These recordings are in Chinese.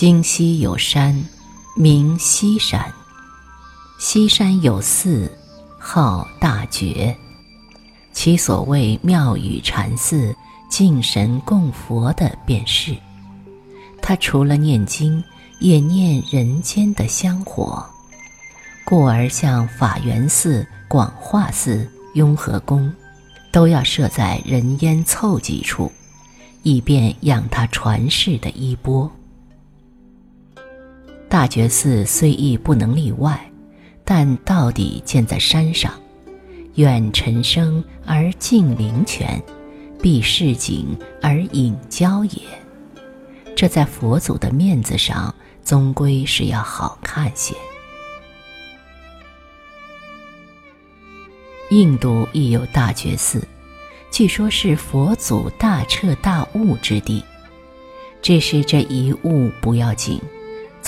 京西有山，名西山。西山有寺，号大觉。其所谓庙宇禅寺、敬神供佛的便是。他除了念经，也念人间的香火，故而像法源寺、广化寺、雍和宫，都要设在人烟凑集处，以便养他传世的衣钵。大觉寺虽亦不能例外，但到底建在山上，远尘生而近灵泉，避市井而隐郊也。这在佛祖的面子上，终归是要好看些。印度亦有大觉寺，据说是佛祖大彻大悟之地。只是这一悟不要紧。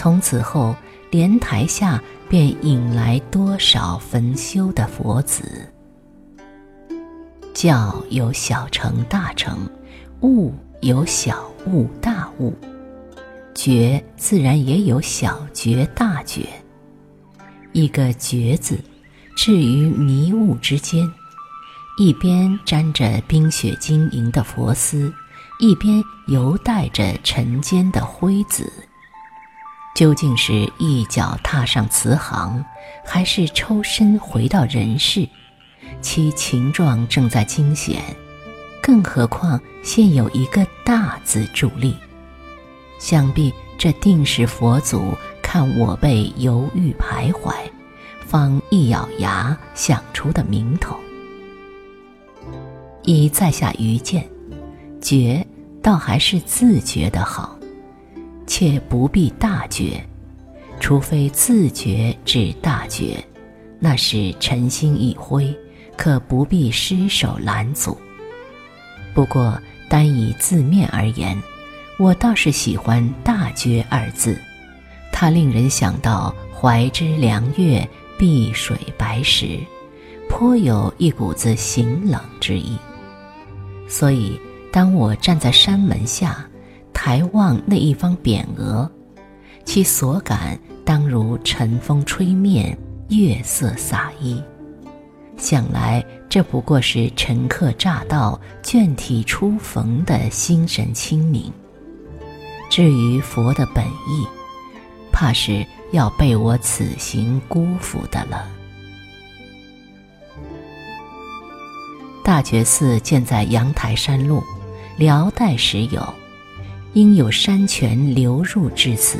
从此后，莲台下便引来多少焚修的佛子。教有小成大成，悟有小悟大悟，觉自然也有小觉大觉。一个觉字，置于迷雾之间，一边沾着冰雪晶莹的佛丝，一边犹带着尘间的灰紫。究竟是一脚踏上慈航，还是抽身回到人世？其情状正在惊险，更何况现有一个大字助力，想必这定是佛祖看我辈犹豫徘徊，方一咬牙想出的名头。以在下愚见，觉倒还是自觉的好。且不必大觉，除非自觉至大觉，那是尘心一挥，可不必失手拦阻。不过单以字面而言，我倒是喜欢“大觉”二字，它令人想到怀之凉月，碧水白石，颇有一股子行冷之意。所以，当我站在山门下。抬望那一方匾额，其所感当如晨风吹面，月色洒衣。想来这不过是乘客乍到，倦体初逢的心神清明。至于佛的本意，怕是要被我此行辜负的了。大觉寺建在阳台山路，辽代时有。因有山泉流入至此，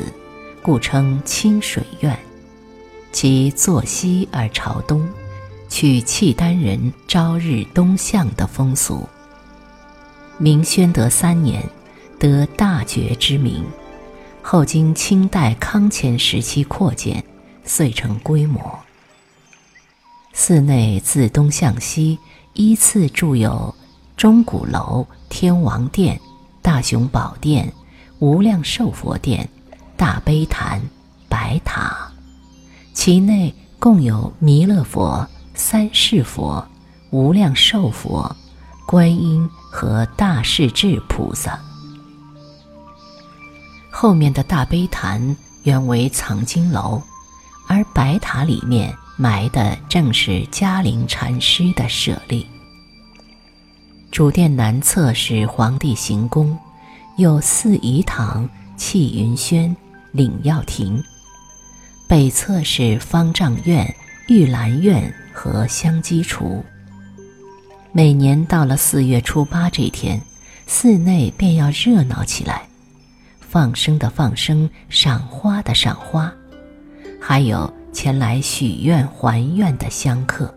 故称清水院。其坐西而朝东，取契丹人朝日东向的风俗。明宣德三年，得大觉之名。后经清代康乾时期扩建，遂成规模。寺内自东向西依次筑有钟鼓楼、天王殿。大雄宝殿、无量寿佛殿、大悲坛、白塔，其内共有弥勒佛、三世佛、无量寿佛、观音和大势至菩萨。后面的大悲坛原为藏经楼，而白塔里面埋的正是嘉陵禅师的舍利。主殿南侧是皇帝行宫，有四仪堂、气云轩、领药亭；北侧是方丈院、玉兰院和香积厨。每年到了四月初八这天，寺内便要热闹起来，放生的放生，赏花的赏花，还有前来许愿还愿的香客。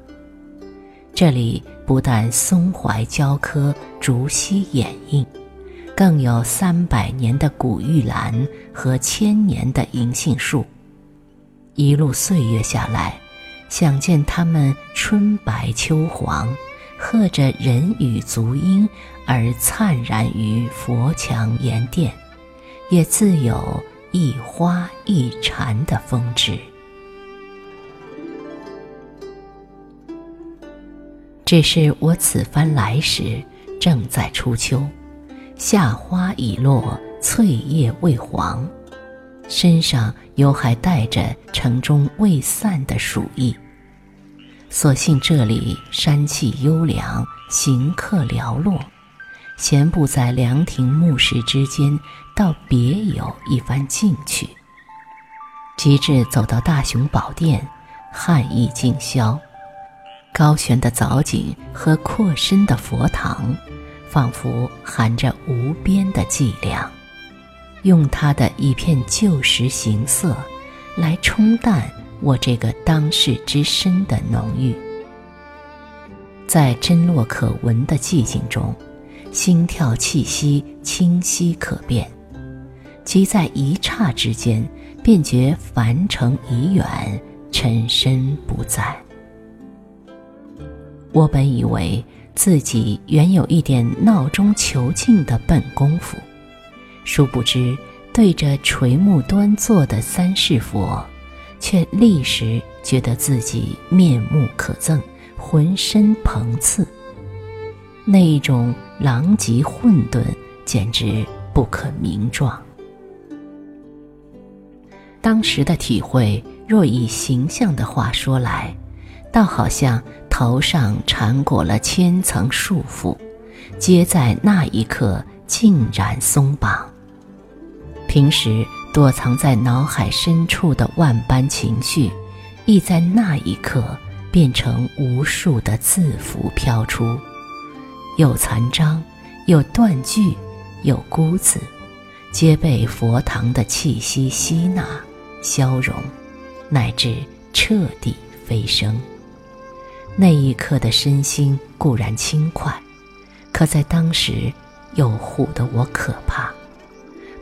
这里不但松槐交科、竹溪掩映，更有三百年的古玉兰和千年的银杏树。一路岁月下来，想见它们春白秋黄，和着人语足音而灿然于佛墙岩殿，也自有一花一禅的风致。只是我此番来时，正在初秋，夏花已落，翠叶未黄，身上犹还带着城中未散的暑意。所幸这里山气优良，行客寥落，闲步在凉亭木石之间，倒别有一番静趣。及至走到大雄宝殿，汉意尽消，高悬的藻井和阔深的佛堂，仿佛含着无边的寂凉，用他的一片旧时形色，来冲淡我这个当世之身的浓郁。在真落可闻的寂静中，心跳气息清晰可辨，即在一刹之间。便觉凡尘已远，尘身不在。我本以为自己原有一点闹中求静的笨功夫，殊不知对着垂目端坐的三世佛，却立时觉得自己面目可憎，浑身蓬刺。那一种狼藉混沌，简直不可名状。当时的体会，若以形象的话说来，倒好像头上缠裹了千层束缚，皆在那一刻尽然松绑。平时躲藏在脑海深处的万般情绪，亦在那一刻变成无数的字符飘出，有残章，有断句，有孤字，皆被佛堂的气息吸纳。消融，乃至彻底飞升。那一刻的身心固然轻快，可在当时又唬得我可怕，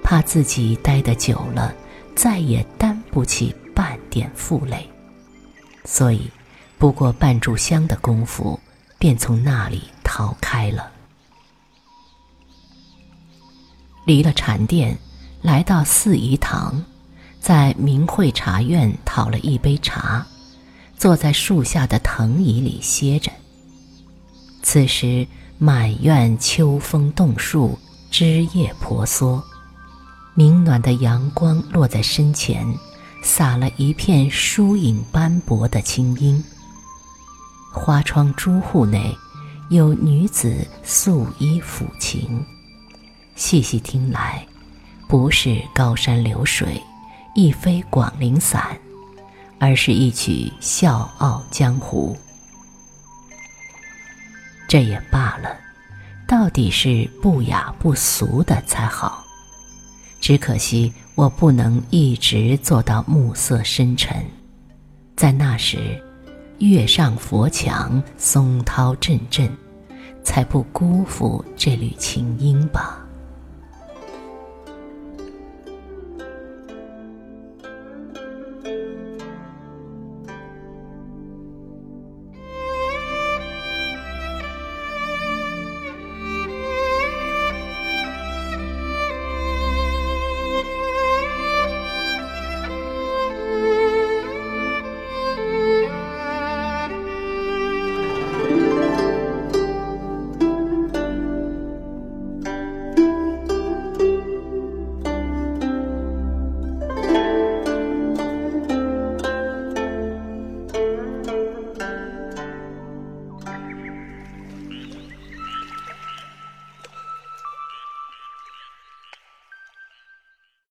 怕自己待得久了，再也担不起半点负累。所以，不过半炷香的功夫，便从那里逃开了。离了禅殿，来到四仪堂。在明慧茶院讨了一杯茶，坐在树下的藤椅里歇着。此时满院秋风动树，枝叶婆娑，明暖的阳光落在身前，洒了一片疏影斑驳的青樱。花窗朱户内，有女子素衣抚琴，细细听来，不是高山流水。亦非广陵散，而是一曲笑傲江湖。这也罢了，到底是不雅不俗的才好。只可惜我不能一直做到暮色深沉，在那时，月上佛墙，松涛阵阵，才不辜负这缕琴音吧。